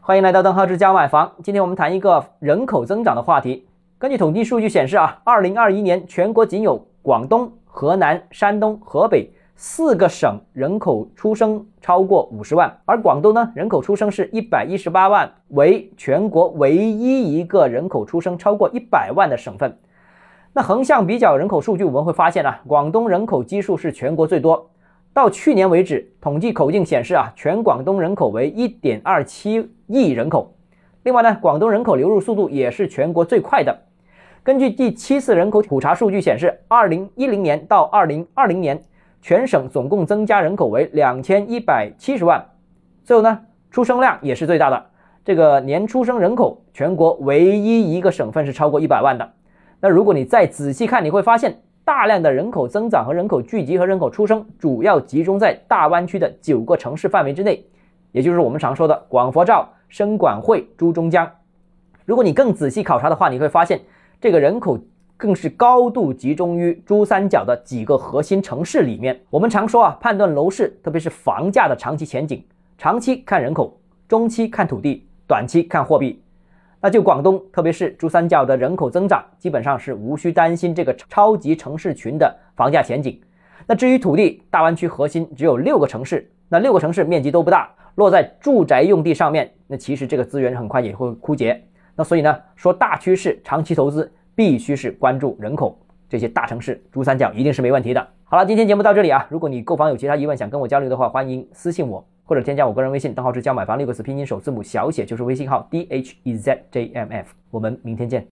欢迎来到邓浩之家买房。今天我们谈一个人口增长的话题。根据统计数据显示啊，二零二一年全国仅有广东、河南、山东、河北四个省人口出生超过五十万，而广东呢，人口出生是一百一十八万，为全国唯一一个人口出生超过一百万的省份。那横向比较人口数据，我们会发现啊，广东人口基数是全国最多。到去年为止，统计口径显示啊，全广东人口为一点二七亿人口。另外呢，广东人口流入速度也是全国最快的。根据第七次人口普查数据显示，二零一零年到二零二零年，全省总共增加人口为两千一百七十万。最后呢，出生量也是最大的。这个年出生人口，全国唯一一个省份是超过一百万的。那如果你再仔细看，你会发现。大量的人口增长和人口聚集和人口出生，主要集中在大湾区的九个城市范围之内，也就是我们常说的广佛照、深莞惠、珠中江。如果你更仔细考察的话，你会发现这个人口更是高度集中于珠三角的几个核心城市里面。我们常说啊，判断楼市，特别是房价的长期前景，长期看人口，中期看土地，短期看货币。那就广东，特别是珠三角的人口增长，基本上是无需担心这个超级城市群的房价前景。那至于土地，大湾区核心只有六个城市，那六个城市面积都不大，落在住宅用地上面，那其实这个资源很快也会枯竭。那所以呢，说大趋势，长期投资必须是关注人口这些大城市，珠三角一定是没问题的。好了，今天节目到这里啊，如果你购房有其他疑问想跟我交流的话，欢迎私信我。或者添加我个人微信，账号是教买房六个字拼音首字母小写就是微信号 d h e z j m f，我们明天见。